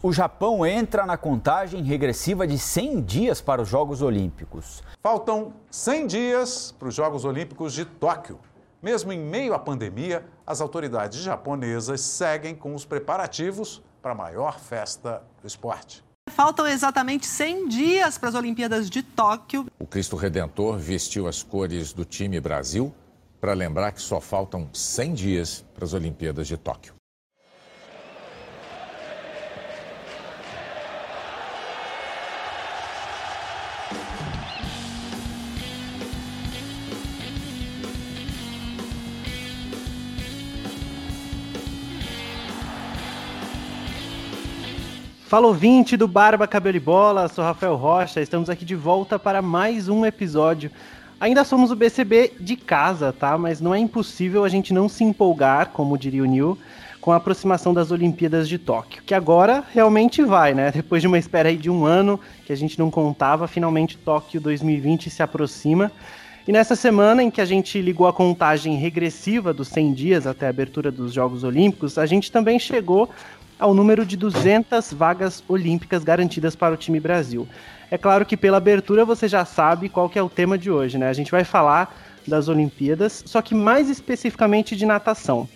O Japão entra na contagem regressiva de 100 dias para os Jogos Olímpicos. Faltam 100 dias para os Jogos Olímpicos de Tóquio. Mesmo em meio à pandemia, as autoridades japonesas seguem com os preparativos para a maior festa do esporte. Faltam exatamente 100 dias para as Olimpíadas de Tóquio. O Cristo Redentor vestiu as cores do time Brasil para lembrar que só faltam 100 dias para as Olimpíadas de Tóquio. Fala ouvinte do Barba Cabelo e Bola, sou Rafael Rocha, estamos aqui de volta para mais um episódio. Ainda somos o BCB de casa, tá? Mas não é impossível a gente não se empolgar, como diria o Neil, com a aproximação das Olimpíadas de Tóquio, que agora realmente vai, né? Depois de uma espera aí de um ano que a gente não contava, finalmente Tóquio 2020 se aproxima. E nessa semana em que a gente ligou a contagem regressiva dos 100 dias até a abertura dos Jogos Olímpicos, a gente também chegou ao número de 200 vagas olímpicas garantidas para o time Brasil. É claro que pela abertura você já sabe qual que é o tema de hoje, né? A gente vai falar das Olimpíadas, só que mais especificamente de natação.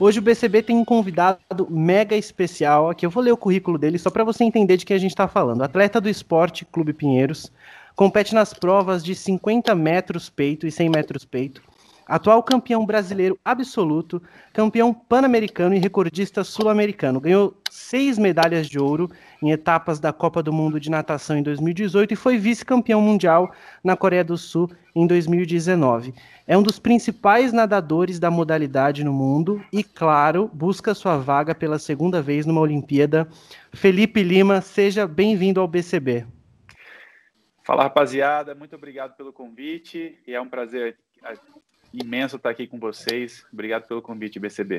Hoje o BCB tem um convidado mega especial, aqui eu vou ler o currículo dele só para você entender de quem a gente está falando. Atleta do Esporte Clube Pinheiros, compete nas provas de 50 metros peito e 100 metros peito, atual campeão brasileiro absoluto, campeão pan-americano e recordista sul-americano. Ganhou seis medalhas de ouro em etapas da Copa do Mundo de Natação em 2018 e foi vice-campeão mundial na Coreia do Sul em 2019. É um dos principais nadadores da modalidade no mundo e, claro, busca sua vaga pela segunda vez numa Olimpíada. Felipe Lima, seja bem-vindo ao BCB. Fala, rapaziada. Muito obrigado pelo convite e é um prazer imenso estar aqui com vocês. Obrigado pelo convite, BCB.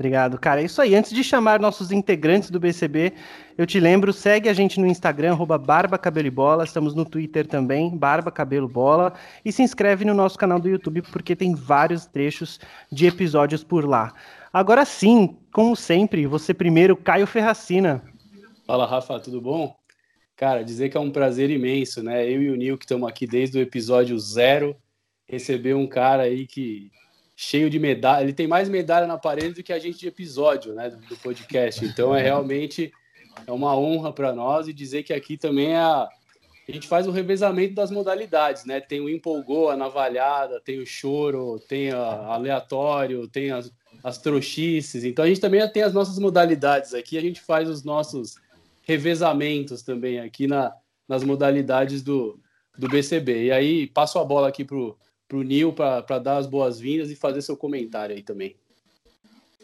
Obrigado, cara. É isso aí. Antes de chamar nossos integrantes do BCB, eu te lembro, segue a gente no Instagram, arroba Barba Cabelo e Bola. Estamos no Twitter também, Barba Cabelo Bola. E se inscreve no nosso canal do YouTube, porque tem vários trechos de episódios por lá. Agora sim, como sempre, você primeiro, Caio Ferracina. Fala, Rafa, tudo bom? Cara, dizer que é um prazer imenso, né? Eu e o Nil, que estamos aqui desde o episódio zero, receber um cara aí que cheio de medalha, ele tem mais medalha na parede do que a gente de episódio, né, do, podcast. Então é realmente é uma honra para nós e dizer que aqui também é a, a gente faz o revezamento das modalidades, né? Tem o empolgou, a navalhada, tem o choro, tem a aleatório, tem as, as trouxices. Então a gente também tem as nossas modalidades aqui, a gente faz os nossos revezamentos também aqui na, nas modalidades do, do BCB. E aí passo a bola aqui pro para o Nil para dar as boas-vindas e fazer seu comentário aí também.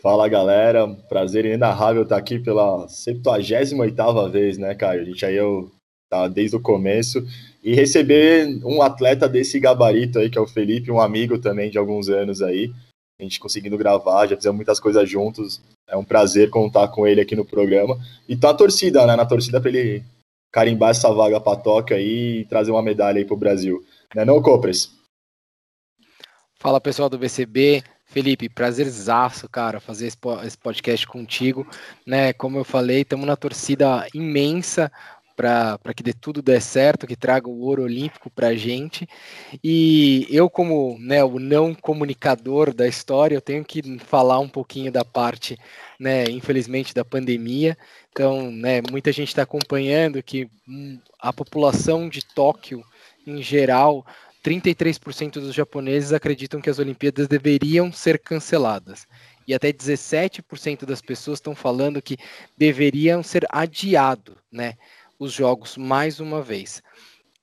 Fala galera, prazer inenarrável estar aqui pela 78 vez, né, Caio? A gente aí eu tá desde o começo e receber um atleta desse gabarito aí, que é o Felipe, um amigo também de alguns anos aí, a gente conseguindo gravar, já fizemos muitas coisas juntos. É um prazer contar com ele aqui no programa. E tá a torcida, né? Na torcida para ele carimbar essa vaga para Tóquio aí e trazer uma medalha aí pro Brasil. Né, não, Copres? Fala pessoal do BCB, Felipe, prazerzaço, cara, fazer esse podcast contigo, né? Como eu falei, estamos na torcida imensa para que dê tudo dê certo, que traga o ouro olímpico para a gente. E eu, como né, o não comunicador da história, eu tenho que falar um pouquinho da parte, né, infelizmente, da pandemia. Então, né, muita gente está acompanhando que hum, a população de Tóquio, em geral, 33% dos japoneses acreditam que as Olimpíadas deveriam ser canceladas. E até 17% das pessoas estão falando que deveriam ser adiados, né, os jogos mais uma vez.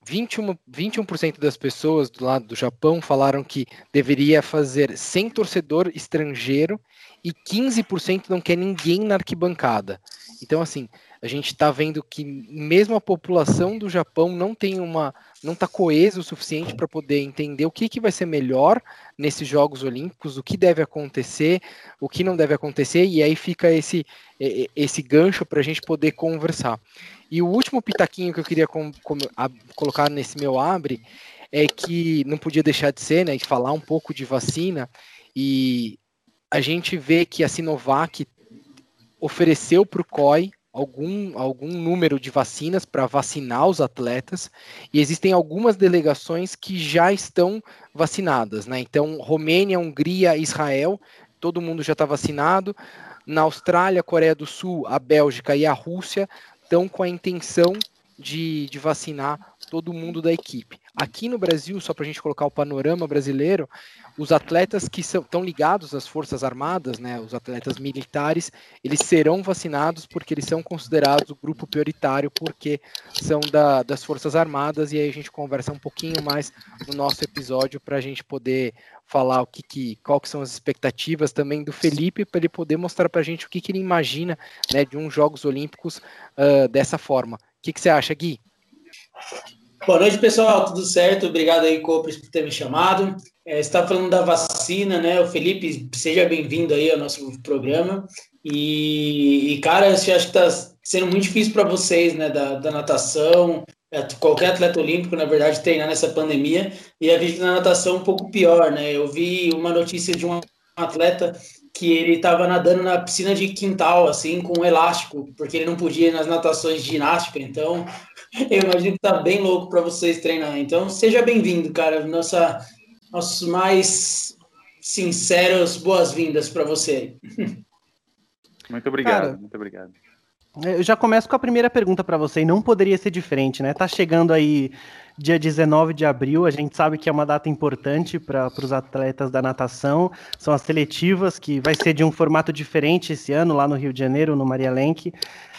21%, 21 das pessoas do lado do Japão falaram que deveria fazer sem torcedor estrangeiro e 15% não quer ninguém na arquibancada. Então, assim, a gente está vendo que mesmo a população do Japão não tem uma, não está coesa o suficiente para poder entender o que, que vai ser melhor nesses Jogos Olímpicos, o que deve acontecer, o que não deve acontecer, e aí fica esse, esse gancho para a gente poder conversar. E o último pitaquinho que eu queria com, com, a, colocar nesse meu abre é que não podia deixar de ser, né, e falar um pouco de vacina, e a gente vê que a Sinovac ofereceu para o COI algum, algum número de vacinas para vacinar os atletas, e existem algumas delegações que já estão vacinadas, né? Então, Romênia, Hungria, Israel, todo mundo já está vacinado. Na Austrália, Coreia do Sul, a Bélgica e a Rússia estão com a intenção de, de vacinar todo mundo da equipe. Aqui no Brasil, só para a gente colocar o panorama brasileiro, os atletas que estão ligados às Forças Armadas, né, os atletas militares, eles serão vacinados porque eles são considerados o grupo prioritário, porque são da, das Forças Armadas, e aí a gente conversa um pouquinho mais no nosso episódio para a gente poder falar o que, que qual que são as expectativas também do Felipe, para ele poder mostrar para a gente o que, que ele imagina né, de uns Jogos Olímpicos uh, dessa forma. O que, que você acha, Gui? Boa noite, pessoal. Tudo certo? Obrigado aí, Copres, por ter me chamado. É, está falando da vacina, né? O Felipe, seja bem-vindo aí ao nosso programa. E, e cara, eu acho que está sendo muito difícil para vocês, né? Da, da natação, é, qualquer atleta olímpico, na verdade, treinar nessa pandemia. E a gente na natação um pouco pior, né? Eu vi uma notícia de um atleta que ele estava nadando na piscina de quintal, assim, com um elástico, porque ele não podia ir nas natações de ginástica. Então, eu imagino que tá bem louco para vocês treinar. Então, seja bem-vindo, cara. Nossa, nossos mais sinceros boas-vindas para você. Muito obrigado, cara, muito obrigado. Eu já começo com a primeira pergunta para você, e não poderia ser diferente, né? Tá chegando aí dia 19 de abril, a gente sabe que é uma data importante para os atletas da natação, são as seletivas, que vai ser de um formato diferente esse ano, lá no Rio de Janeiro, no Maria Lenk.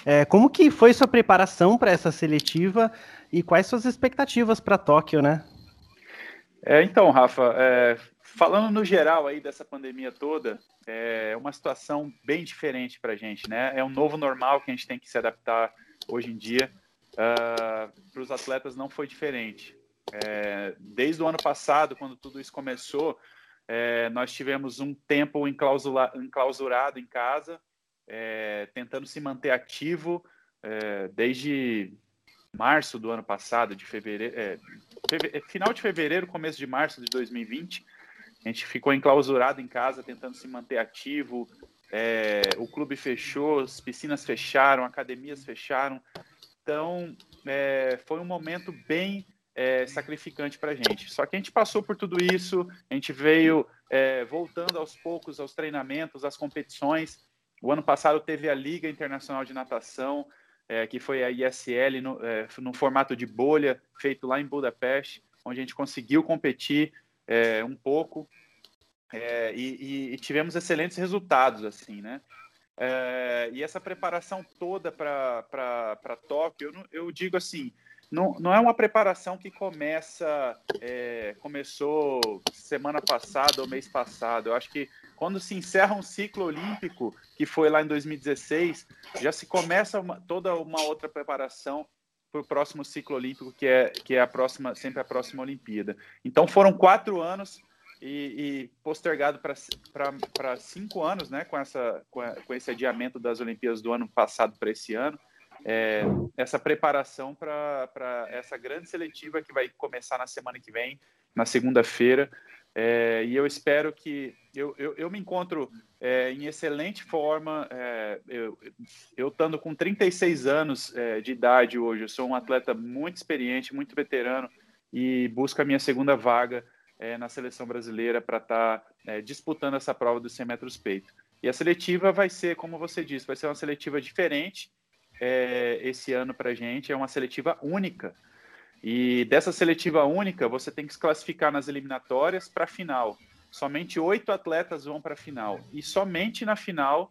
É, como que foi sua preparação para essa seletiva e quais suas expectativas para Tóquio, né? É, então, Rafa, é, falando no geral aí dessa pandemia toda, é uma situação bem diferente para a gente, né? É um novo normal que a gente tem que se adaptar hoje em dia. Uh, para os atletas não foi diferente. É, desde o ano passado, quando tudo isso começou, é, nós tivemos um tempo enclausurado em casa, é, tentando se manter ativo é, desde março do ano passado, de fevereiro, é, é, final de fevereiro, começo de março de 2020. A gente ficou enclausurado em casa, tentando se manter ativo. É, o clube fechou, as piscinas fecharam, academias fecharam. Então, é, foi um momento bem é, sacrificante para a gente. Só que a gente passou por tudo isso, a gente veio é, voltando aos poucos aos treinamentos, às competições. O ano passado teve a Liga Internacional de Natação, é, que foi a ISL no, é, no, formato de bolha, feito lá em Budapeste, onde a gente conseguiu competir é, um pouco é, e, e, tivemos excelentes resultados, assim, né? É, e essa preparação toda para Tóquio, eu, eu digo assim, não, não é uma preparação que começa é, começou semana passada ou mês passado. Eu acho que quando se encerra um ciclo olímpico, que foi lá em 2016, já se começa uma, toda uma outra preparação para o próximo ciclo olímpico, que é, que é a próxima, sempre a próxima Olimpíada. Então foram quatro anos e, e postergado para cinco anos, né, com, essa, com, a, com esse adiamento das Olimpíadas do ano passado para esse ano é, essa preparação para essa grande seletiva que vai começar na semana que vem, na segunda-feira. É, e eu espero que eu, eu, eu me encontro é, em excelente forma. É, eu, eu estando com 36 anos é, de idade hoje, eu sou um atleta muito experiente, muito veterano e busco a minha segunda vaga é, na seleção brasileira para estar tá, disputando essa prova dos 100 metros peito. E a seletiva vai ser, como você disse, vai ser uma seletiva diferente é, esse ano para a gente é uma seletiva única. E dessa seletiva única, você tem que se classificar nas eliminatórias para a final. Somente oito atletas vão para a final. E somente na final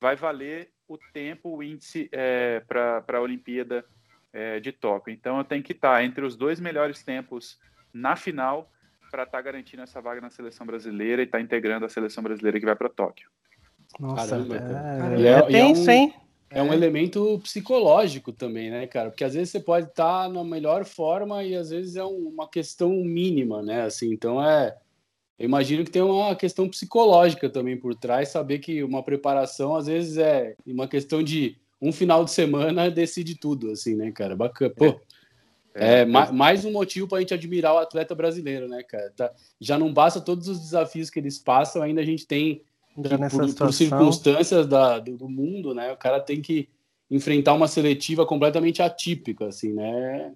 vai valer o tempo, o índice é, para a Olimpíada é, de Tóquio. Então eu tenho que estar tá entre os dois melhores tempos na final para estar tá garantindo essa vaga na seleção brasileira e estar tá integrando a seleção brasileira que vai para Tóquio. Nossa, Caramba, é, é, é, é tenso, hein? É um elemento psicológico também, né, cara? Porque às vezes você pode estar na melhor forma e às vezes é uma questão mínima, né? Assim, então é. Eu imagino que tem uma questão psicológica também por trás, saber que uma preparação às vezes é uma questão de um final de semana decide tudo, assim, né, cara? Bacana. Pô, é, é mais um motivo para a gente admirar o atleta brasileiro, né, cara? Tá, já não basta todos os desafios que eles passam, ainda a gente tem por, por, circunstâncias da, do, do, mundo, né? O cara tem que enfrentar uma seletiva completamente atípica, assim, né?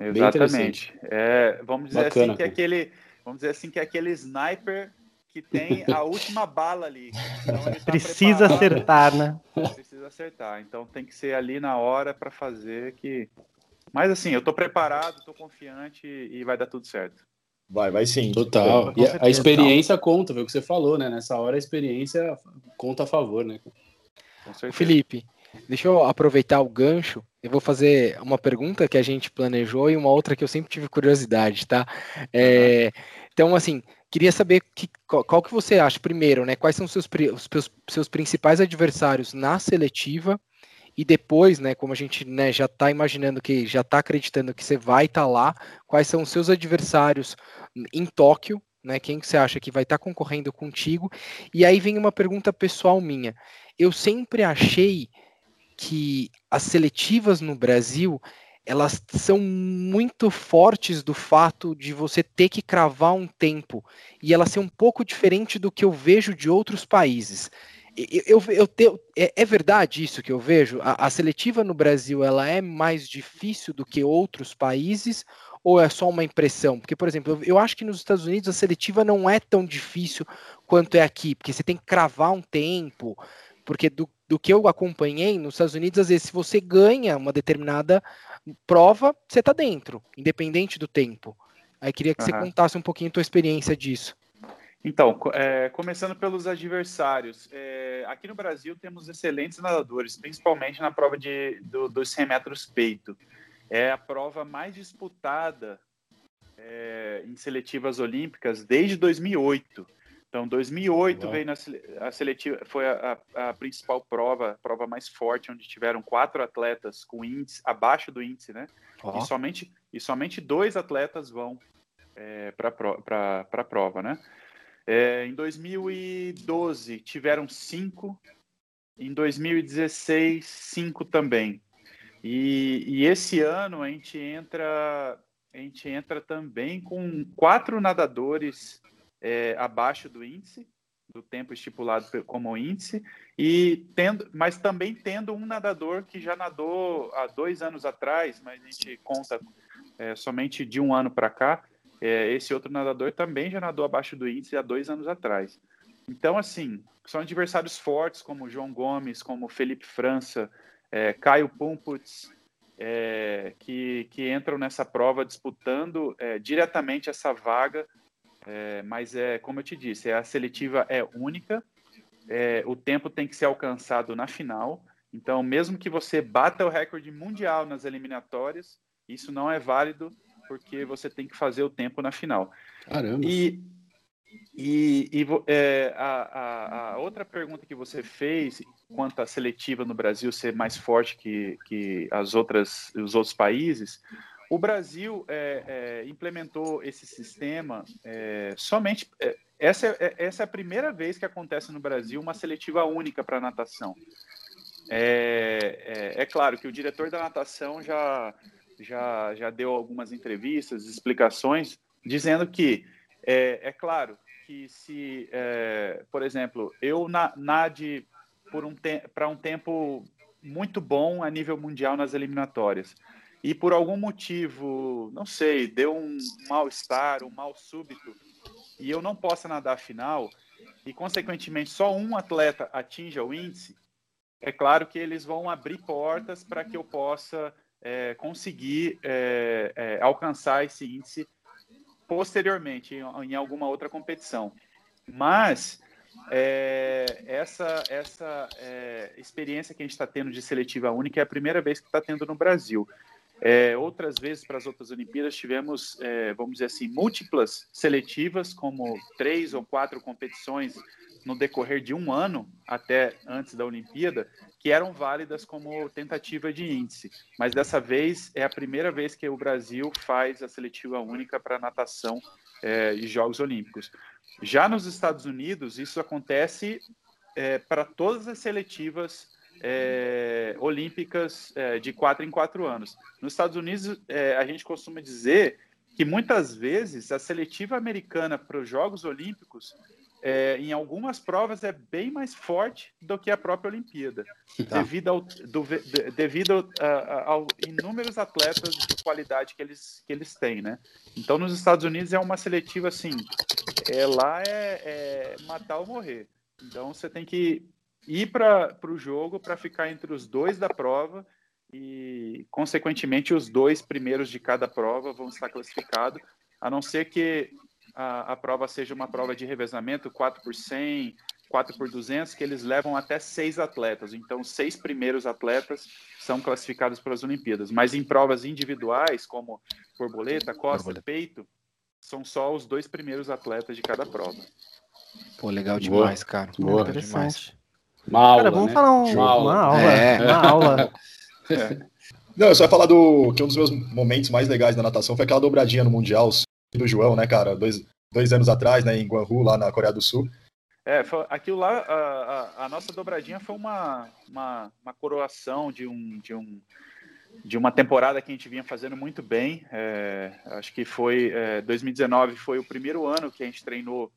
Exatamente. É, vamos dizer Bacana, assim que é aquele, vamos dizer assim que é aquele sniper que tem a última bala ali. Então tá Precisa acertar, né? Precisa acertar. Então tem que ser ali na hora para fazer que. Mas assim, eu estou preparado, estou confiante e vai dar tudo certo. Vai, vai sim. Total. E a experiência conta, viu o que você falou, né? Nessa hora a experiência conta a favor, né? Felipe, deixa eu aproveitar o gancho. Eu vou fazer uma pergunta que a gente planejou e uma outra que eu sempre tive curiosidade, tá? É, então, assim, Queria saber que, qual, qual, que você acha, primeiro, né? Quais são os seus, os seus, seus principais adversários na seletiva e depois, né, como a gente né, já está imaginando que já está acreditando que você vai estar tá lá, quais são os seus adversários em Tóquio, né? Quem que você acha que vai estar tá concorrendo contigo? E aí vem uma pergunta pessoal minha. Eu sempre achei que as seletivas no Brasil elas são muito fortes do fato de você ter que cravar um tempo e ela ser um pouco diferente do que eu vejo de outros países. Eu, eu, te, é, é, verdade isso que eu vejo? A, a, seletiva no Brasil ela é mais difícil do que outros países ou é só uma impressão? Porque, por exemplo, eu, eu acho que nos Estados Unidos a seletiva não é tão difícil quanto é aqui, porque você tem que cravar um tempo, porque do, do que eu acompanhei nos Estados Unidos, às vezes, se você ganha uma determinada prova, você está dentro, independente do tempo. Aí queria que uhum. você contasse um pouquinho a tua experiência disso. Então, é, começando pelos adversários. É, aqui no Brasil temos excelentes nadadores, principalmente na prova de, do, dos 100 metros peito. É a prova mais disputada é, em seletivas olímpicas desde 2008. Então, 2008 Uau. veio na a seletiva, foi a, a, a, principal prova, a prova mais forte, onde tiveram quatro atletas com índice abaixo do índice, né? Oh. E, somente, e somente dois atletas vão é, para a prova, né? É, em 2012 tiveram cinco, em 2016 cinco também. E, e esse ano a gente entra a gente entra também com quatro nadadores é, abaixo do índice, do tempo estipulado como índice, e tendo, mas também tendo um nadador que já nadou há dois anos atrás, mas a gente conta é, somente de um ano para cá. É, esse outro nadador também já nadou abaixo do índice há dois anos atrás. Então, assim, são adversários fortes como João Gomes, como Felipe França, é, Caio Pumputz, é, que, que entram nessa prova disputando é, diretamente essa vaga é, mas é como eu te disse, a seletiva é única, é, o tempo tem que ser alcançado na final. Então, mesmo que você bata o recorde mundial nas eliminatórias, isso não é válido porque você tem que fazer o tempo na final. Caramba! E, e, e é, a, a, a, outra pergunta que você fez quanto à seletiva no Brasil ser mais forte que, que as outras, os outros países, o Brasil é, é, implementou esse sistema é, somente. É, essa, é, essa é a primeira vez que acontece no Brasil uma seletiva única para natação. É, é, claro que o diretor da natação já, já, já deu algumas entrevistas, explicações, dizendo que é, claro que se, por exemplo, eu na, nade por um para um tempo muito bom a nível mundial nas eliminatórias e por algum motivo, não sei, deu um mal-estar, um mal súbito, e eu não possa nadar a final, e consequentemente só um atleta atinja o índice, é claro que eles vão abrir portas para que eu possa é, conseguir é, é, alcançar esse índice posteriormente em, em alguma outra competição. Mas é, essa, essa é, experiência que a gente está tendo de seletiva única é a primeira vez que está tendo no Brasil. É, outras vezes, para as outras Olimpíadas, tivemos, é, vamos dizer assim, múltiplas seletivas, como três ou quatro competições no decorrer de um ano até antes da Olimpíada, que eram válidas como tentativa de índice. Mas dessa vez é a primeira vez que o Brasil faz a seletiva única para natação é, e Jogos Olímpicos. Já nos Estados Unidos, isso acontece é, para todas as seletivas é, olímpicas é, de quatro em quatro anos. Nos Estados Unidos, a gente costuma dizer que muitas vezes a seletiva americana para os Jogos Olímpicos é, em algumas provas é bem mais forte do que a própria Olimpíada, tá. devido, ao, do, de, devido a, a, ao inúmeros atletas de qualidade que eles, que eles têm, né? Então, nos Estados Unidos é uma seletiva assim, é, lá é, é matar ou morrer. Então, você tem que ir para o jogo para ficar entre os dois da prova e, consequentemente, os dois primeiros de cada prova vão estar classificados, a não ser que a, a prova seja uma prova de revezamento, 4 por 100, 4 por 200, que eles levam até seis atletas. Então, seis primeiros atletas são classificados para as Olimpíadas. Mas em provas individuais, como borboleta, costa, borboleta. peito, são só os dois primeiros atletas de cada prova. Pô, legal demais, Boa. cara. Boa. Interessante. Demais. Uma aula, cara, vamos né? falar um, uma aula. Uma aula. É. Uma aula. É. Não, eu só ia falar do que um dos meus momentos mais legais da natação foi aquela dobradinha no Mundial, do João, né, cara? Dois, dois anos atrás, né, em Guangzhou, lá na Coreia do Sul. É, foi, aquilo lá, a, a, a, nossa dobradinha foi uma, uma, uma, coroação de um, de um de uma temporada que a gente vinha fazendo muito bem. É, acho que foi é, 2019 foi o primeiro ano que a gente treinou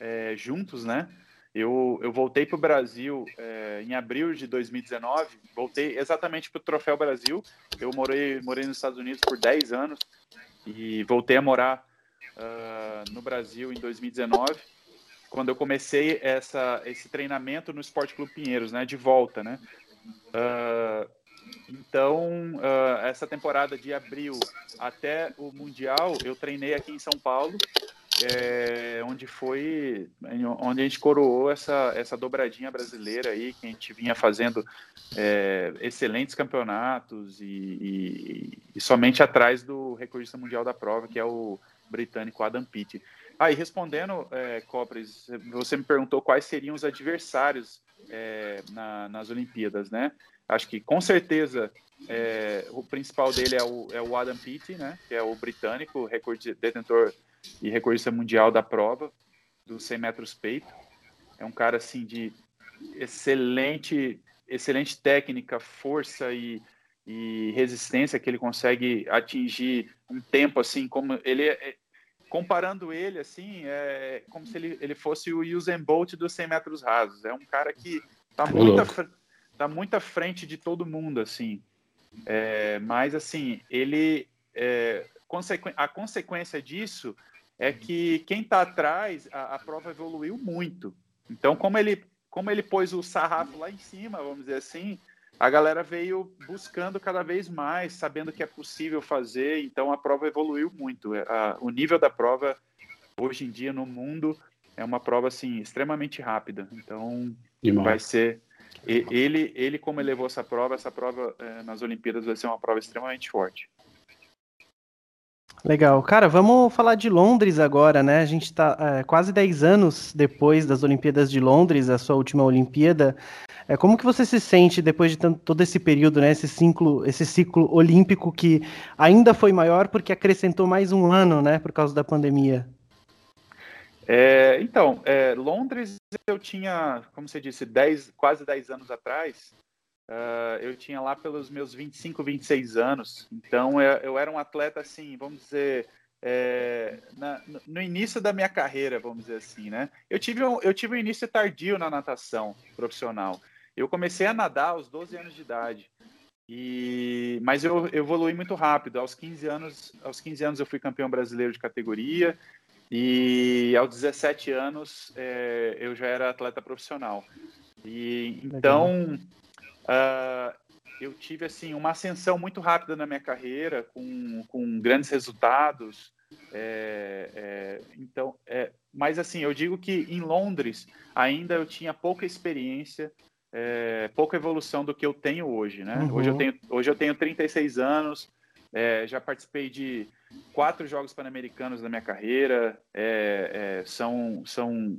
é, juntos, né? Eu, eu voltei para o Brasil é, em abril de 2019, voltei exatamente para o Troféu Brasil. Eu morei, morei nos Estados Unidos por 10 anos e voltei a morar uh, no Brasil em 2019, quando eu comecei essa, esse treinamento no Esporte Clube Pinheiros, né, de volta, né. Uh, então, uh, essa temporada de abril até o Mundial, eu treinei aqui em São Paulo, é, onde foi, onde a gente coroou essa, essa dobradinha brasileira aí, que a gente vinha fazendo é, excelentes campeonatos e, e, e, somente atrás do recordista mundial da prova, que é o britânico Adam Pitt. Ah, e respondendo, é, Copres, você me perguntou quais seriam os adversários é, na, nas Olimpíadas, né? Acho que com certeza é, o principal dele é o, é o Adam Pitt, né? Que é o britânico, recorde, detentor e recordista mundial da prova dos 100 metros peito. É um cara assim de excelente, excelente técnica, força e, e resistência que ele consegue atingir um tempo assim como ele é, é comparando ele assim é como se ele, ele fosse o Usain Bolt dos 100 metros rasos. É um cara que está muito tá muito à frente de todo mundo assim. É, mas assim ele é, consequ, a consequência disso é que quem está atrás a, a prova evoluiu muito. Então como ele como ele pôs o sarrafo lá em cima vamos dizer assim a galera veio buscando cada vez mais, sabendo que é possível fazer, então a prova evoluiu muito. É, o nível da prova, hoje em dia, no mundo, é uma prova assim, extremamente rápida. Então, vai ser. Ele, ele, como elevou essa prova, essa prova é, nas Olimpíadas vai ser uma prova extremamente forte. Legal. Cara, vamos falar de Londres agora, né? A gente está é, quase 10 anos depois das Olimpíadas de Londres, a sua última Olimpíada. É, como que você se sente depois de tanto, todo esse período, né? Esse ciclo, esse ciclo olímpico que ainda foi maior porque acrescentou mais um ano, né? Por causa da pandemia. É, então, é, Londres eu tinha, como você disse, 10, quase 10 anos atrás, uh, eu tinha lá pelos meus 25, 26 anos. Então eu, eu era um atleta assim, vamos dizer, é, na, no início da minha carreira, vamos dizer assim, né? Eu tive um, eu tive um início tardio na natação profissional. Eu comecei a nadar aos 12 anos de idade. E, mas eu, eu evolui muito rápido. Aos 15 anos, aos 15 anos eu fui campeão brasileiro de categoria e aos 17 anos é, eu já era atleta profissional. E então uh, eu tive assim uma ascensão muito rápida na minha carreira, com, com grandes resultados. É, é, então, é, mas assim, eu digo que em Londres ainda eu tinha pouca experiência, é, pouca evolução do que eu tenho hoje, né? Uhum. Hoje, eu tenho, hoje eu tenho 36 anos, é, já participei de quatro Jogos Pan-Americanos na minha carreira, é, é, são, são,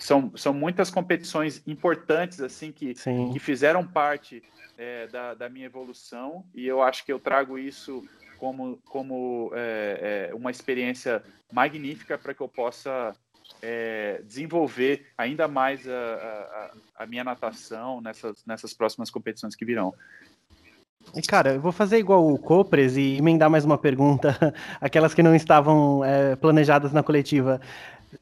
são, são muitas competições importantes assim que, que fizeram parte é, da, da minha evolução e eu acho que eu trago isso como, como é, é, uma experiência magnífica para que eu possa é, desenvolver ainda mais a, a, a, minha natação nessas, nessas próximas competições que virão. E cara, eu vou fazer igual o Copres e emendar mais uma pergunta, aquelas que não estavam é, planejadas na coletiva.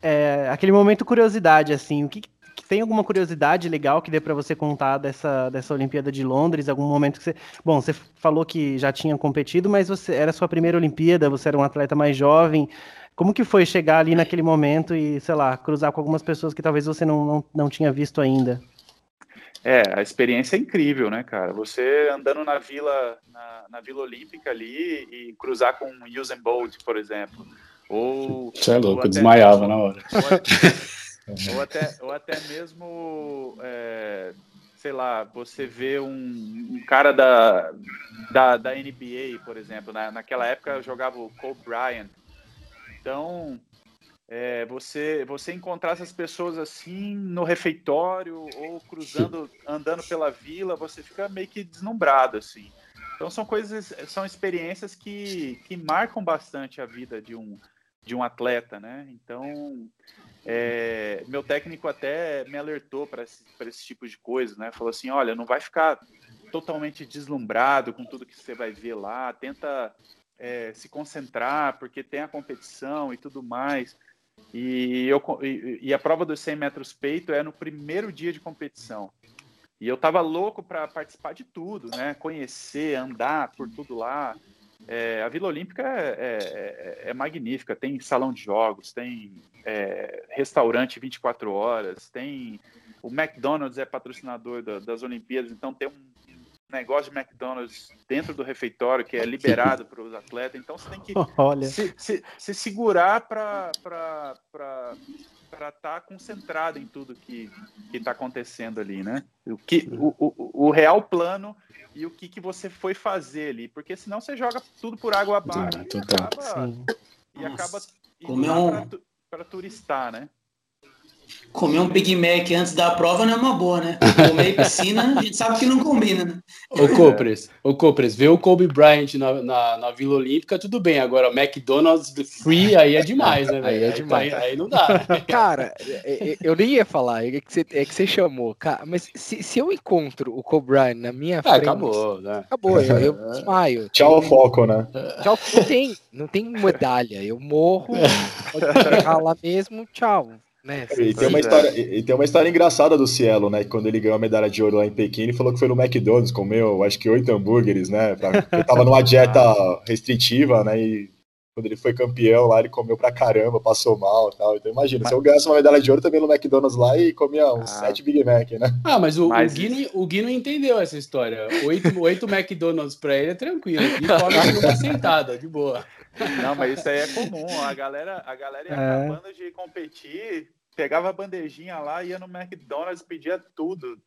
É, aquele momento curiosidade, assim, o que, que tem alguma curiosidade legal que dê para você contar dessa, dessa Olimpíada de Londres? Algum momento que você. Bom, você falou que já tinha competido, mas você era sua primeira Olimpíada, você era um atleta mais jovem. Como que foi chegar ali naquele momento e, sei lá, cruzar com algumas pessoas que talvez você não, não, não tinha visto ainda? É, a experiência é incrível, né, cara? Você andando na vila, na, na Vila Olímpica ali e cruzar com Usain Bolt, por exemplo. Ou. Você é louco, eu desmaiava na hora. Ou, ou até, ou até mesmo, é, sei lá, você vê um, um cara da, da, da, NBA, por exemplo. Na, naquela época eu jogava o Kobe Bryant. Então, é, você você encontrar essas pessoas assim no refeitório ou cruzando, andando pela vila, você fica meio que deslumbrado assim. Então são coisas, são experiências que, que marcam bastante a vida de um de um atleta, né? Então é, meu técnico até me alertou para esse, esse tipo de coisa, né? Falou assim, olha, não vai ficar totalmente deslumbrado com tudo que você vai ver lá, tenta é, se concentrar, porque tem a competição e tudo mais. E, eu, e, a prova dos 100 metros peito é no primeiro dia de competição. E eu tava louco para participar de tudo, né? Conhecer, andar por tudo lá. É, a Vila Olímpica é, é, é, é, magnífica. Tem salão de jogos, tem é, restaurante 24 horas, tem o McDonald's é patrocinador da, das Olimpíadas, então tem um negócio de McDonald's dentro do refeitório que é liberado para os atletas. Então você tem que se, se, se, segurar para estar tá concentrado em tudo que está acontecendo ali, né? O, que, o, o, o, real plano e o que, que você foi fazer ali, porque senão você joga tudo por água abaixo e, acaba, e acaba indo para turistar, né? Comer um Big Mac antes da prova não é uma boa, né? Comer piscina, a gente sabe que não combina, né? Ô Copres, ô Copres, ver o Kobe Bryant na, na, na, Vila Olímpica, tudo bem. Agora, o McDonald's free, aí é demais, né? Aí é demais. Aí, aí, não dá. Cara, é, é, eu nem ia falar, é que você, é que você chamou. Cara, mas se, se eu encontro o Kobe Bryant na minha ah, frente... acabou, né? Acabou, eu, eu desmaio. Tchau foco, né? Tchau, não tem, não tem medalha. Eu morro, pode lá mesmo, tchau. Né? E, tem uma história, e tem uma história engraçada do Cielo, né? Quando ele ganhou a medalha de ouro lá em Pequim, ele falou que foi no McDonald's, comeu acho que oito hambúrgueres, né? Pra, ele tava numa dieta restritiva, né? E quando ele foi campeão lá, ele comeu pra caramba, passou mal e tal. Então imagina, mas... se eu ganhasse uma medalha de ouro também no McDonald's lá e comia uns ah. sete Big Mac, né? Ah, mas o, mas... o, Gui, o Gui não entendeu essa história. Oito, oito McDonald's pra ele é tranquilo. E come uma sentada, de boa. Não, mas isso aí é comum. A galera, a galera ia é. acabando de competir, pegava a bandejinha lá, ia no McDonald's, pedia tudo.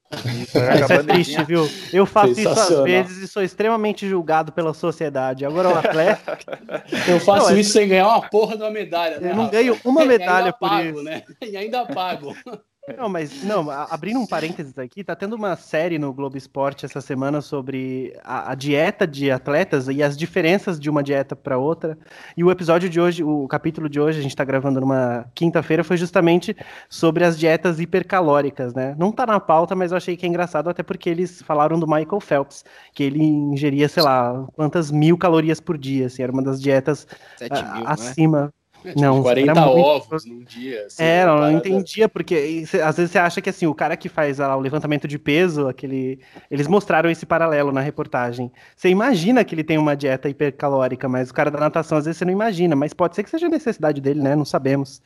Isso é triste, viu? Eu faço isso às vezes e sou extremamente julgado pela sociedade. Agora o atleta. Eu faço não, é isso é... sem ganhar uma porra de uma medalha. Né, eu não ganho uma medalha por pago, isso. Né? E ainda pago. Não, mas não, abrindo um parênteses aqui, tá tendo uma série no Globo Esporte essa semana sobre a, a dieta de atletas e as diferenças de uma dieta para outra. E o episódio de hoje, o capítulo de hoje, a gente tá gravando numa quinta-feira, foi justamente sobre as dietas hipercalóricas, né? Não tá na pauta, mas eu achei que é engraçado, até porque eles falaram do Michael Phelps, que ele ingeria, sei lá, quantas mil calorias por dia, assim, era uma das dietas a, mil, né? acima. Né? É, tipo, não, 40 ovos num dia. Assim, é, não, não entendia, porque às vezes você acha que assim, o cara que faz ah, o levantamento de peso, aquele. Eles mostraram esse paralelo na reportagem. Você imagina que ele tem uma dieta hipercalórica, mas o cara da natação, às vezes, você não imagina. Mas pode ser que seja necessidade dele, né? Não sabemos.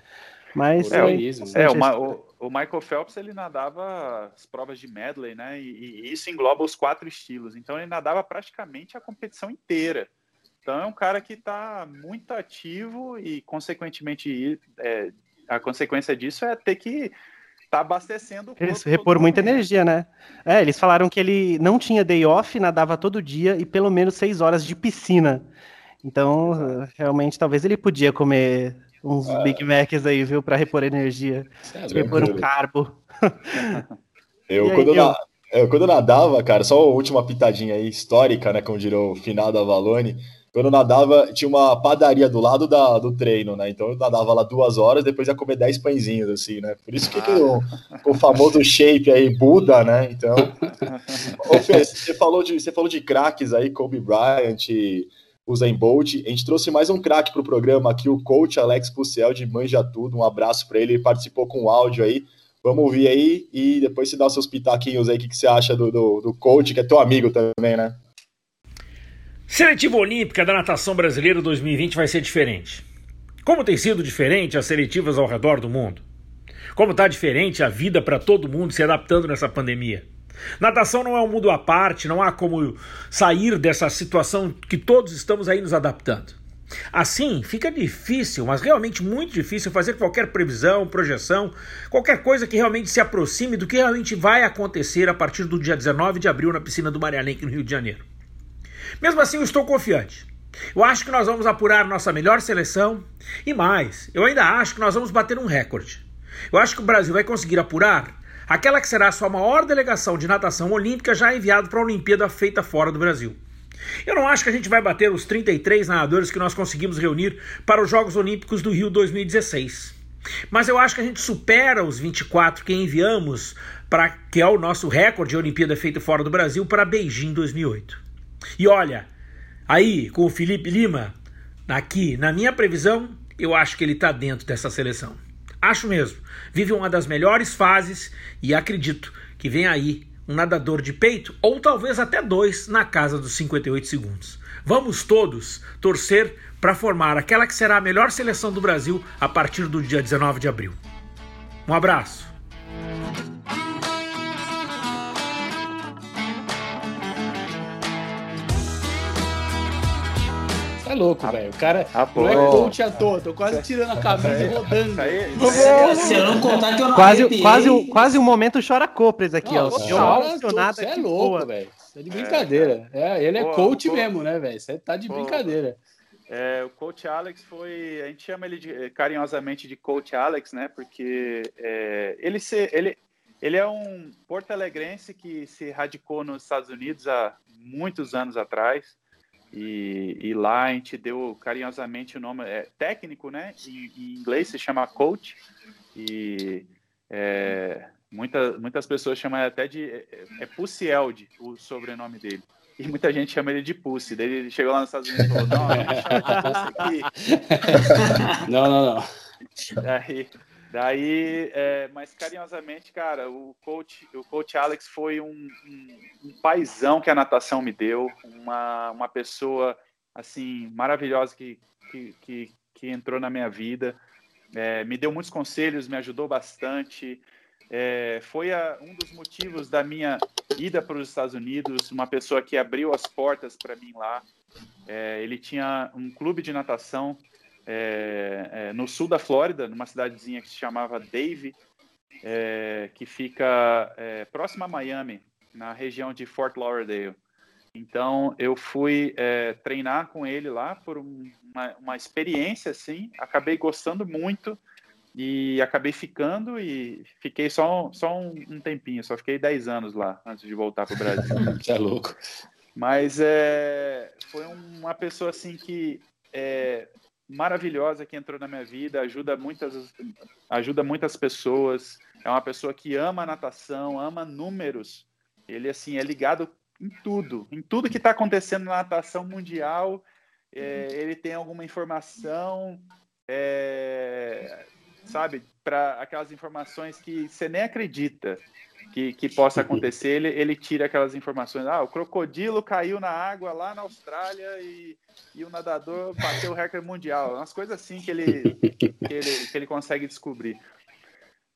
Mas. É, é, é o, o, Michael Phelps ele nadava as provas de medley, né? E, e isso engloba os quatro estilos. Então ele nadava praticamente a competição inteira. Então é um cara que está muito ativo e, consequentemente, é, a consequência disso é ter que tá abastecendo o Isso, repor muita momento. energia, né? É, eles falaram que ele não tinha day off, nadava todo dia e pelo menos seis horas de piscina. Então, realmente, talvez ele podia comer uns é. Big Macs aí, viu, para repor energia, é repor um carbo. Eu, aí, quando, eu... Na, eu, quando nadava, cara, só a última pitadinha aí, histórica, né, como dirou o final da Valone, quando eu nadava, tinha uma padaria do lado da, do treino, né? Então eu nadava lá duas horas, depois ia comer dez pãezinhos, assim, né? Por isso que, que o, o famoso shape aí, Buda, né? Então. Ô, Fê, você falou de, você falou de craques aí, Kobe Bryant, Usain Bolt. A gente trouxe mais um craque para o programa aqui, o coach Alex Pucel de Manja Tudo. Um abraço para ele, ele participou com o áudio aí. Vamos ouvir aí e depois você dá os seus pitaquinhos aí, o que, que você acha do, do, do coach, que é teu amigo também, né? Seletiva Olímpica da Natação Brasileira 2020 vai ser diferente. Como tem sido diferente as seletivas ao redor do mundo? Como está diferente a vida para todo mundo se adaptando nessa pandemia? Natação não é um mundo à parte, não há como sair dessa situação que todos estamos aí nos adaptando. Assim, fica difícil, mas realmente muito difícil fazer qualquer previsão, projeção, qualquer coisa que realmente se aproxime do que realmente vai acontecer a partir do dia 19 de abril na piscina do Maria no Rio de Janeiro. Mesmo assim, eu estou confiante. Eu acho que nós vamos apurar nossa melhor seleção e mais, eu ainda acho que nós vamos bater um recorde. Eu acho que o Brasil vai conseguir apurar aquela que será a sua maior delegação de natação olímpica já enviada para a Olimpíada feita fora do Brasil. Eu não acho que a gente vai bater os 33 nadadores que nós conseguimos reunir para os Jogos Olímpicos do Rio 2016. Mas eu acho que a gente supera os 24 que enviamos para que é o nosso recorde de Olimpíada feita fora do Brasil para Beijing 2008. E olha, aí com o Felipe Lima, aqui na minha previsão, eu acho que ele está dentro dessa seleção. Acho mesmo. Vive uma das melhores fases e acredito que vem aí um nadador de peito ou talvez até dois na casa dos 58 segundos. Vamos todos torcer para formar aquela que será a melhor seleção do Brasil a partir do dia 19 de abril. Um abraço. É louco, velho. O cara ah, não é coach à toa. Tô quase tirando a camisa e rodando. Se eu não contar que eu não quase, quase, quase um momento chora copres aqui, não, ó. Chora, você é louco, velho. Tá de brincadeira. É, ele é Pô, coach mesmo, né, velho? Você tá de Pô, brincadeira. É, o coach Alex foi. A gente chama ele de, carinhosamente de coach Alex, né? Porque é, ele, se, ele, ele é um porto-alegrense que se radicou nos Estados Unidos há muitos anos atrás. E, e, lá a gente deu carinhosamente o nome é, técnico, né? Em, em, inglês se chama coach. E é, muita, muitas pessoas chamam até de. É, é Pussield, o sobrenome dele. E muita gente chama ele de Pussy. Daí ele chegou lá nos Estados Unidos e falou: Não, chama de Pussy aqui. Não, não, não. Daí, Daí, é, mas carinhosamente, cara, o coach, o coach Alex foi um, um, um paizão que a natação me deu, uma, uma pessoa assim maravilhosa que, que, que, que entrou na minha vida, é, me deu muitos conselhos, me ajudou bastante. É, foi a, um dos motivos da minha ida para os Estados Unidos, uma pessoa que abriu as portas para mim lá. É, ele tinha um clube de natação é, é, no sul da Flórida, numa cidadezinha que se chamava Dave, é, que fica é, próxima a Miami, na região de Fort Lauderdale. Então eu fui é, treinar com ele lá por um, uma, uma, experiência assim, acabei gostando muito e acabei ficando e fiquei só, só um, um tempinho, só fiquei 10 anos lá antes de voltar para o Brasil. Você é louco. Mas é, foi uma pessoa assim que é, maravilhosa que entrou na minha vida, ajuda muitas, ajuda muitas pessoas. É uma pessoa que ama natação, ama números. Ele assim é ligado em tudo, em tudo que está acontecendo na natação mundial. É, ele tem alguma informação, é, sabe, para aquelas informações que você nem acredita que, que possa acontecer. Ele, ele tira aquelas informações. Ah, o crocodilo caiu na água lá na Austrália e e o nadador bateu o recorde mundial. Umas coisas assim que ele, que ele, que ele consegue descobrir.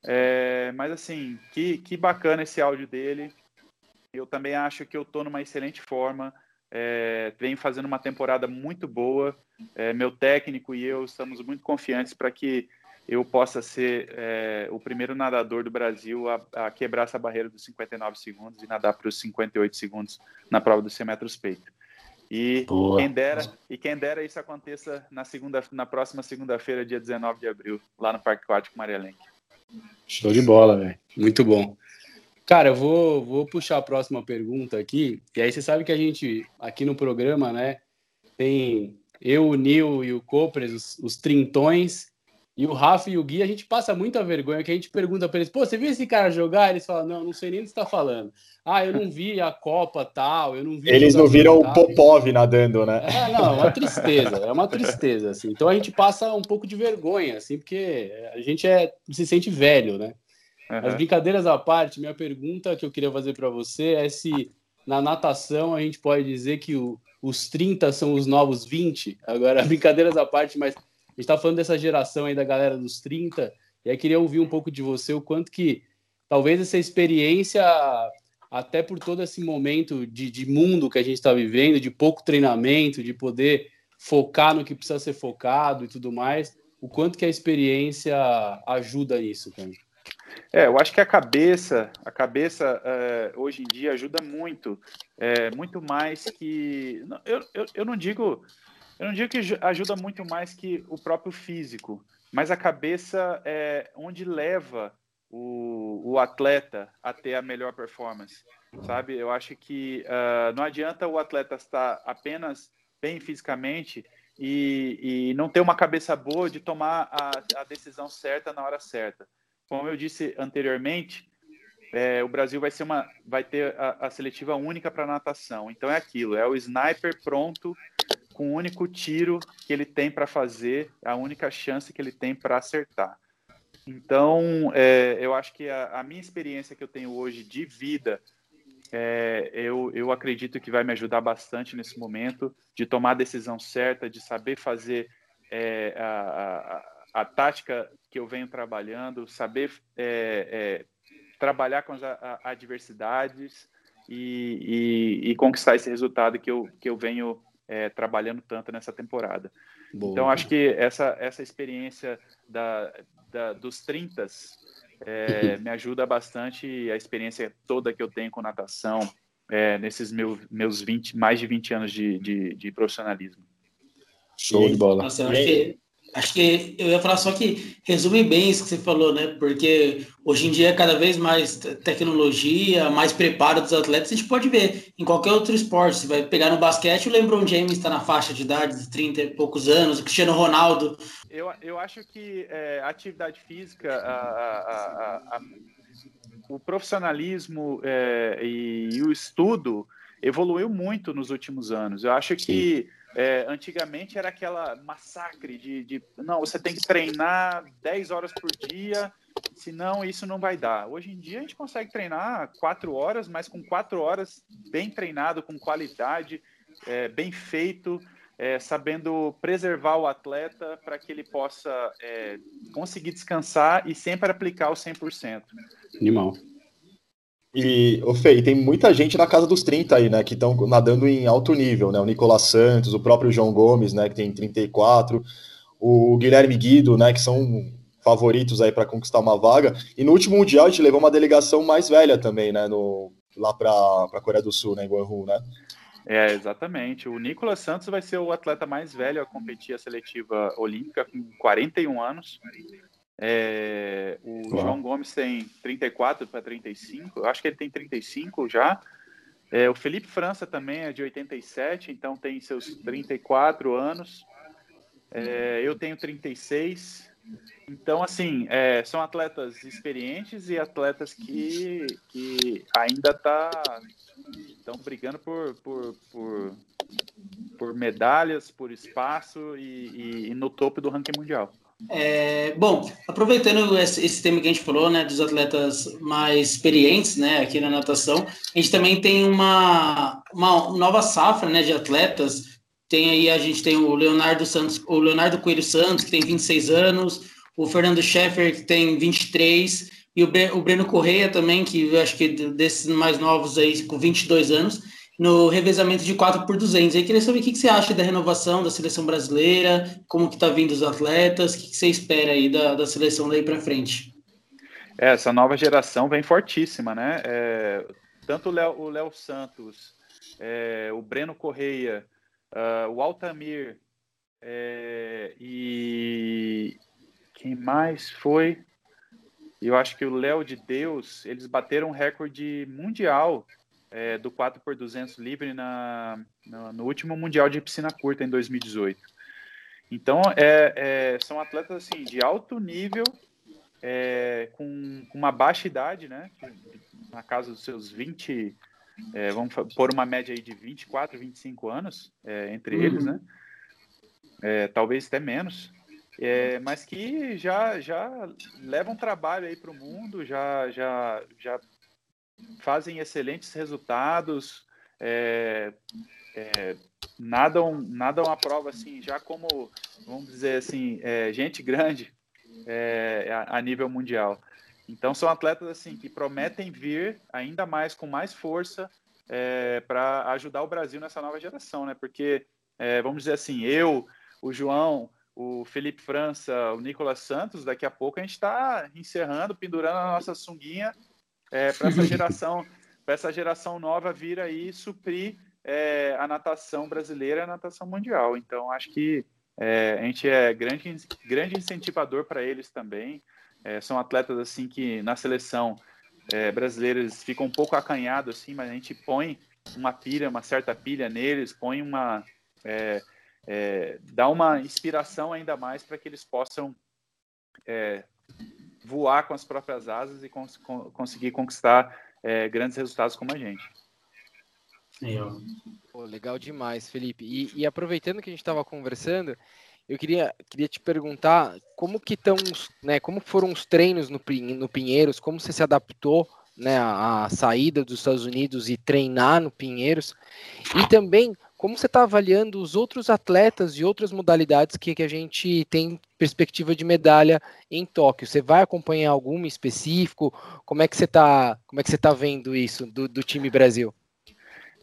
É, mas assim, que, que bacana esse áudio dele. Eu também acho que eu estou numa excelente forma. É, venho fazendo uma temporada muito boa. É, meu técnico e eu estamos muito confiantes para que eu possa ser é, o primeiro nadador do Brasil a, a, quebrar essa barreira dos 59 segundos e nadar para os 58 segundos na prova dos 100 metros peito. E quem dera, e quem dera isso aconteça na segunda, na próxima segunda-feira, dia 19 de abril, lá no Parque Aquático Maria Lenk. Show de bola, velho. Muito bom. Cara, eu vou, vou puxar a próxima pergunta aqui. E aí você sabe que a gente, aqui no programa, né, tem eu, o Nil e o Copres, os, os trintões, E o Rafa e o Gui, a gente passa muita vergonha, que a gente pergunta para eles, pô, você viu esse cara jogar? Eles falam, não, não sei nem o que você tá falando. Ah, eu não vi a Copa tal, eu não vi... Eles não viram o Popov nadando, né? É, não, é uma tristeza, é uma tristeza, assim. Então a gente passa um pouco de vergonha, assim, porque a gente é, se sente velho, né? Uhum. As brincadeiras à parte, minha pergunta que eu queria fazer para você é se na natação a gente pode dizer que o, os 30 são os novos 20. Agora, brincadeiras à parte, mas gente está falando dessa geração aí da galera dos 30, e aí queria ouvir um pouco de você o quanto que talvez essa experiência, até por todo esse momento de, de mundo que a gente está vivendo, de pouco treinamento, de poder focar no que precisa ser focado e tudo mais, o quanto que a experiência ajuda nisso, cara? É, eu acho que a cabeça, a cabeça é, hoje em dia ajuda muito, é, muito mais que eu, eu, eu não digo, eu não digo que ajuda muito mais que o próprio físico, mas a cabeça é onde leva o, o atleta a ter a melhor performance, sabe? Eu acho que uh, não adianta o atleta estar apenas bem fisicamente e, e não ter uma cabeça boa de tomar a, a decisão certa na hora certa como eu disse anteriormente, é, o Brasil vai uma, vai ter a, a seletiva única para natação. Então é aquilo, é o sniper pronto com o único tiro que ele tem para fazer, a única chance que ele tem para acertar. Então, é, eu acho que a, a, minha experiência que eu tenho hoje de vida, é, eu, eu acredito que vai me ajudar bastante nesse momento de tomar a decisão certa, de saber fazer é, a, a tática que eu venho trabalhando, saber é, é, trabalhar com as adversidades e, e, e, conquistar esse resultado que eu, que eu venho é, trabalhando tanto nessa temporada. Boa. Então, acho que essa, essa experiência da, da dos 30 é, me ajuda bastante, a experiência toda que eu tenho com natação é, nesses meus, meus 20, mais de 20 anos de, de, de profissionalismo. Show de bola. Nossa, eu acho que Acho que eu ia falar só que resume bem isso que você falou, né? Porque hoje em dia cada vez mais tecnologia, mais preparo dos atletas. A gente pode ver em qualquer outro esporte. Você vai pegar no basquete, o LeBron James está na faixa de idade de 30 e poucos anos, o Cristiano Ronaldo. Eu, eu acho que é, a atividade física, a, a, a, o profissionalismo é, e, e, o estudo evoluiu muito nos últimos anos. Eu acho que. Sim é, antigamente era aquela massacre de, de, não, você tem que treinar 10 horas por dia, senão isso não vai dar. Hoje em dia a gente consegue treinar 4 horas, mas com 4 horas bem treinado, com qualidade, é, bem feito, é, sabendo preservar o atleta para que ele possa é, conseguir descansar e sempre aplicar o 100%. Animal. E, o Fei, tem muita gente na casa dos 30 aí, né, que estão nadando em alto nível, né, o Nicolas Santos, o próprio João Gomes, né, que tem 34, o Guilherme Guido, né, que são favoritos aí para conquistar uma vaga. E no último Mundial a gente levou uma delegação mais velha também, né, no, lá para a Coreia do Sul, né, em Gwangju, né? É, exatamente. O Nicolas Santos vai ser o atleta mais velho a competir a seletiva olímpica, com 41 anos. É, o Uau. João Gomes tem 34 para 35, eu acho que ele tem 35 já. É, o Felipe França também é de 87, então tem seus 34 anos. É, eu tenho 36. Então, assim, é, são atletas experientes e atletas que, que ainda tá, estão brigando por, por, por, por medalhas, por espaço e, e, e no topo do ranking mundial. É, bom, aproveitando esse, esse, tema que a gente falou, né, dos atletas mais experientes, né, aqui na natação, a gente também tem uma, uma nova safra, né, de atletas. Tem aí, a gente tem o Leonardo Santos, o Leonardo Coelho Santos, que tem 26 anos, o Fernando Scheffer, que tem 23, e o, o Breno Correia também, que eu acho que desses mais novos aí, com 22 anos no revezamento de 4 por 200. Eu queria saber o que, você acha da renovação da seleção brasileira, como que está vindo os atletas, o que, você espera aí da, da seleção daí para frente? É, essa nova geração vem fortíssima, né? É, tanto o Léo Santos, é, o Breno Correia, uh, o Altamir é, e quem mais foi? Eu acho que o Léo de Deus, eles bateram um recorde mundial é, do 4 por 200 livre na, no, no, último Mundial de Piscina Curta, em 2018. Então, é, é, são atletas assim, de alto nível, é, com, com, uma baixa idade, né? Na casa dos seus 20, é, vamos pôr uma média aí de 24, 25 anos é, entre uhum. eles, né? É, talvez até menos. mas que já, já levam trabalho aí para o mundo, já, já, já fazem excelentes resultados, é, é, nadam, nadam prova assim, já como, vamos dizer assim, é, gente grande é, a, a, nível mundial. Então são atletas assim que prometem vir ainda mais com mais força é, para ajudar o Brasil nessa nova geração, né? Porque é, vamos dizer assim, eu, o João, o Felipe França, o Nicolas Santos, daqui a pouco a gente está encerrando, pendurando a nossa sunguinha é, para essa geração, para essa geração nova vir aí suprir é, a natação brasileira e a natação mundial. Então, acho que é, a gente é grande, grande incentivador para eles também. É, são atletas assim que na seleção é, brasileira eles ficam um pouco acanhados assim, mas a gente põe uma pilha, uma certa pilha neles, põe uma é, é, dá uma inspiração ainda mais para que eles possam é, voar com as próprias asas e cons conseguir conquistar é, grandes resultados como a gente. Pô, legal demais, Felipe. E, e aproveitando que a gente estava conversando, eu queria, queria te perguntar como que estão, né, como foram os treinos no, no Pinheiros, como você se adaptou né, à, à saída dos Estados Unidos e treinar no Pinheiros, e também como você está avaliando os outros atletas e outras modalidades que, que a gente tem perspectiva de medalha em Tóquio? Você vai acompanhar algum específico? Como é que você está, como é que você tá vendo isso do, do time Brasil?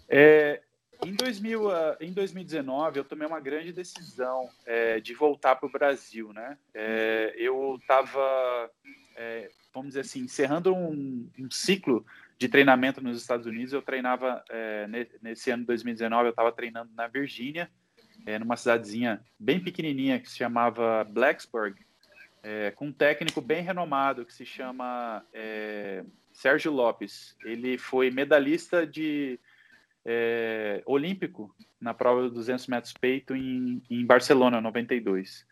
É, em, 2000, ah, em 2019, eu tomei uma grande decisão é, de voltar para o Brasil. Né? É, eu estava, é, vamos dizer assim, encerrando um, um, ciclo de treinamento nos Estados Unidos. Eu treinava, é, nesse ano de 2019, eu estava treinando na Virgínia, é, numa cidadezinha bem pequenininha que se chamava Blacksburg, é, com um técnico bem renomado que se chama Sérgio Lopes. Ele foi medalhista de é, olímpico na prova dos 200 metros peito em, em Barcelona, 92.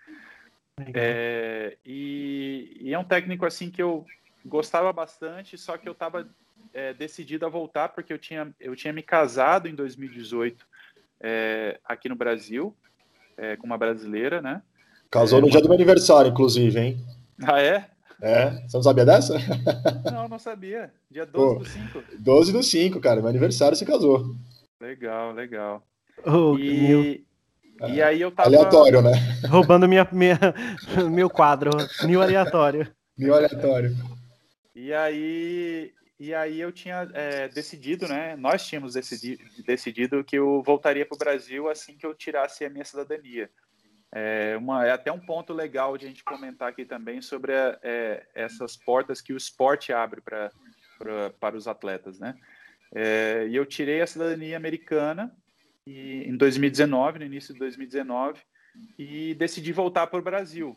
É, e, e, é um técnico assim que eu gostava bastante, só que eu estava é, decidido a voltar porque eu tinha, eu tinha me casado em 2018 é, aqui no Brasil é, com uma brasileira, né? Casou no uma... dia do meu aniversário, inclusive, hein? Ah, é? É, você não sabia dessa? Não, não sabia. Dia 12 Pô, do 5. 12 do 5, cara. Meu aniversário você casou. Legal, legal. Oh, e... e aí eu tava. Aleatório, né? Roubando minha, minha, meu quadro. Mil aleatório. Mil aleatório. E aí, e aí eu tinha é, decidido, né? Nós tínhamos decidido, decidido que eu voltaria para o Brasil assim que eu tirasse a minha cidadania. É, uma, é até um ponto legal de a gente comentar aqui também sobre a, é, essas portas que o esporte abre pra, para os atletas, né? É, e eu tirei a cidadania americana e, em 2019, no início de 2019, e decidi voltar para o Brasil.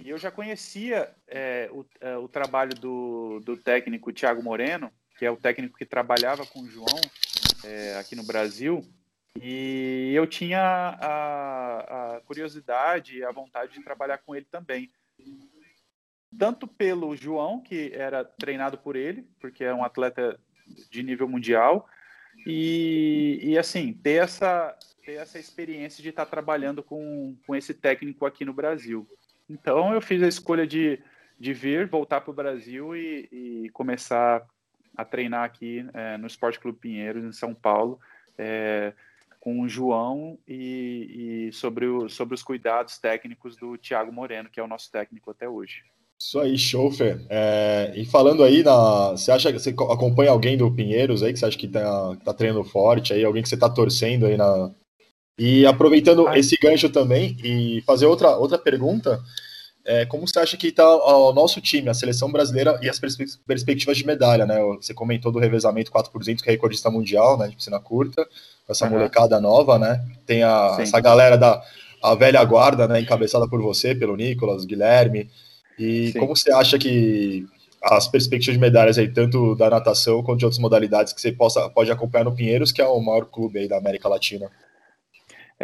E eu já conhecia é, o, é, o, trabalho do, do técnico Tiago Moreno, que é o técnico que trabalhava com o João é, aqui no Brasil, e eu tinha a, a curiosidade e a vontade de trabalhar com ele também. Tanto pelo João, que era treinado por ele, porque é um atleta de nível mundial, e, e assim, ter essa, ter essa experiência de estar trabalhando com, com esse técnico aqui no Brasil. Então eu fiz a escolha de, de vir, voltar para o Brasil e, e, começar a treinar aqui é, no Esporte Clube Pinheiros, em São Paulo. É, com o João e, e sobre, o, sobre os cuidados técnicos do Thiago Moreno, que é o nosso técnico até hoje. Isso aí, show, Fê. É, e falando aí, na, você acha que você acompanha alguém do Pinheiros aí que você acha que tá, tá treinando forte aí, alguém que você tá torcendo aí na. E aproveitando esse gancho também e fazer outra, outra pergunta, é, como você acha que está o nosso time, a seleção brasileira e as perspectivas de medalha, né? Você comentou do revezamento 4 por 200, que é recordista mundial, né, de piscina curta, com essa uhum. molecada nova, né? Tem a, essa galera da a velha guarda, né, encabeçada por você, pelo Nicolas, Guilherme. E Sim. como você acha que as perspectivas de medalhas aí, tanto da natação quanto de outras modalidades, que você possa, pode acompanhar no Pinheiros, que é o maior clube aí da América Latina?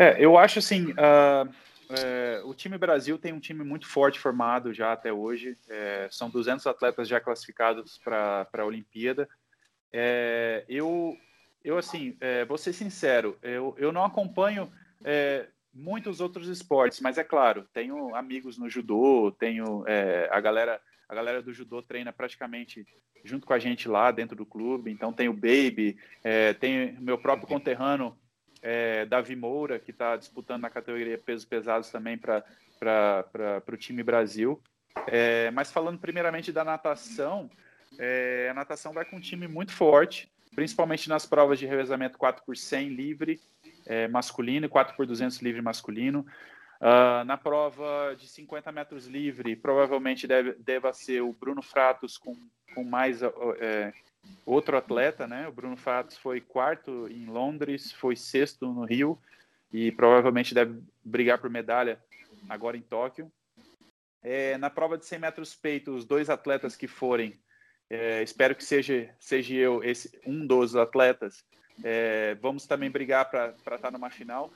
É, eu acho assim, uh, é, o time Brasil tem um time muito forte formado já até hoje. É, são 200 atletas já classificados para a Olimpíada. É, eu, eu, assim, é, vou ser sincero, eu, eu não acompanho é, muitos outros esportes, mas é claro, tenho amigos no judô, tenho é, a galera a galera do judô treina praticamente junto com a gente lá dentro do clube. Então tem o Baby, é, tem meu próprio conterrâneo é, Davi Moura, que está disputando na categoria pesos pesados também para o time Brasil. É, mas falando primeiramente da natação, é, a natação vai com um time muito forte, principalmente nas provas de revezamento 4 por 100 livre é, masculino e 4 por 200 livre masculino. Uh, na prova de 50 metros livre, provavelmente deve, deva ser o Bruno Fratos com, com mais é, outro atleta, né? O Bruno Fratos foi quarto em Londres, foi sexto no Rio e provavelmente deve brigar por medalha agora em Tóquio. É, na prova de 100 metros peito, os dois atletas que forem, é, espero que seja, seja eu esse, um dos atletas, é, vamos também brigar para estar tá numa final.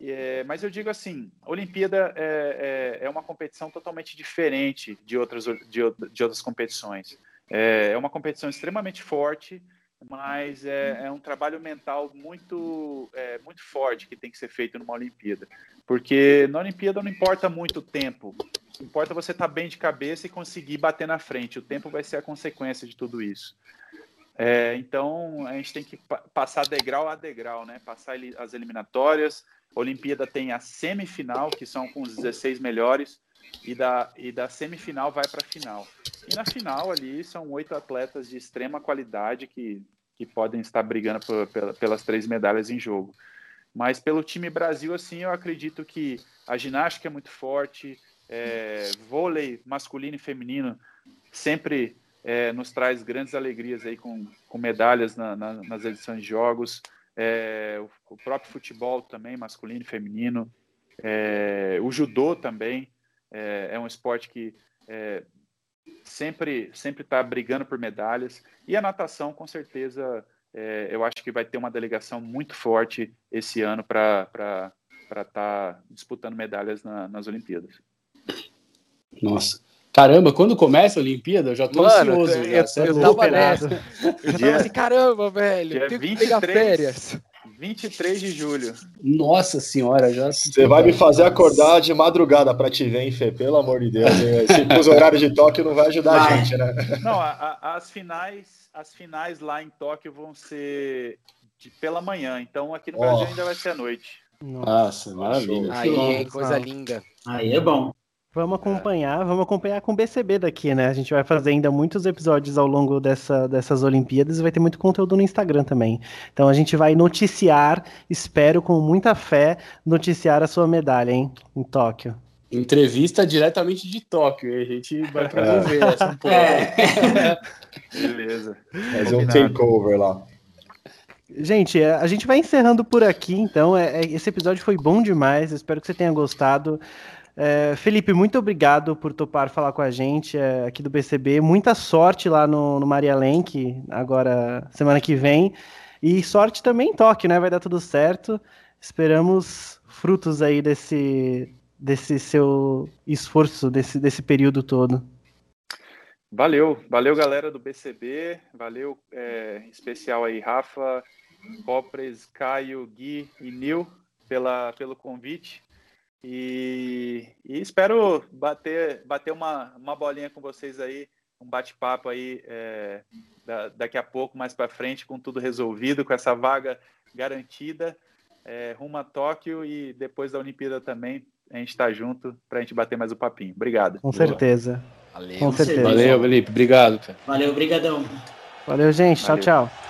É, mas eu digo assim, Olimpíada é, é, é, uma competição totalmente diferente de outras, de, de outras competições. É, é uma competição extremamente forte, mas é, é um trabalho mental muito, é, muito forte que tem que ser feito numa Olimpíada. Porque na Olimpíada não importa muito o tempo, importa você estar tá bem de cabeça e conseguir bater na frente. O tempo vai ser a consequência de tudo isso. É, então a gente tem que passar degrau a degrau, né? Passar as eliminatórias. A Olimpíada tem a semifinal, que são com os 16 melhores, e da, e da semifinal vai para a final. E na final ali são oito atletas de extrema qualidade que, que podem estar brigando por, pelas três medalhas em jogo. Mas pelo time Brasil, assim, eu acredito que a ginástica é muito forte, é, vôlei masculino e feminino sempre é, nos traz grandes alegrias aí com, com medalhas na, na, nas edições de jogos. É, o, próprio futebol também, masculino e feminino. É, o judô também é, é um esporte que é, sempre sempre está brigando por medalhas. E a natação, com certeza, é, eu acho que vai ter uma delegação muito forte esse ano para estar tá disputando medalhas na, nas Olimpíadas. Nossa, Caramba, quando começa a Olimpíada, eu já tô Mano, ansioso. Eu, já, eu, eu tava nessa. Eu já tava assim, caramba, velho, Dia tenho 23, que pegar férias. 23 de julho. Nossa senhora, já. Você vai me fazer acordar de madrugada para te ver, hein, Fê? Pelo amor de Deus. Esse horário de Tóquio não vai ajudar vai. a gente, né? Não, a, a, as finais, as finais lá em Tóquio vão ser de, pela manhã, então aqui no oh. Brasil ainda vai ser à noite. Nossa, maravilha. Aí, coisa linda. Aí é bom. Vamos acompanhar, vamos acompanhar com o BCB daqui, né? A gente vai fazer ainda muitos episódios ao longo dessa, dessas Olimpíadas e vai ter muito conteúdo no Instagram também. Então a gente vai noticiar, espero com muita fé, noticiar a sua medalha, hein? Em Tóquio. Entrevista diretamente de Tóquio, e a gente vai promover essa é. porra. É. Beleza. Fazer um takeover lá. Gente, a gente vai encerrando por aqui, então. É, esse episódio foi bom demais, espero que você tenha gostado. É, Felipe, muito obrigado por topar falar com a gente é, aqui do BCB. Muita sorte lá no, no Maria Lenk, agora semana que vem. E sorte também em Tóquio, né? Vai dar tudo certo. Esperamos frutos aí desse, desse seu esforço, desse, desse período todo. Valeu, valeu galera do BCB, valeu é, especial aí Rafa, Copres, Caio, Gui e Nil pela, pelo convite. E, e, espero bater, bater uma, uma bolinha com vocês aí, um bate-papo aí é, da, daqui a pouco, mais para frente, com tudo resolvido, com essa vaga garantida, é, rumo a Tóquio e depois da Olimpíada também, a gente está junto para a gente bater mais o um papinho. Obrigado. Com certeza. Valeu. Com certeza. Valeu, Felipe. Obrigado. Valeu, brigadão. Valeu, gente. Valeu. Tchau, tchau.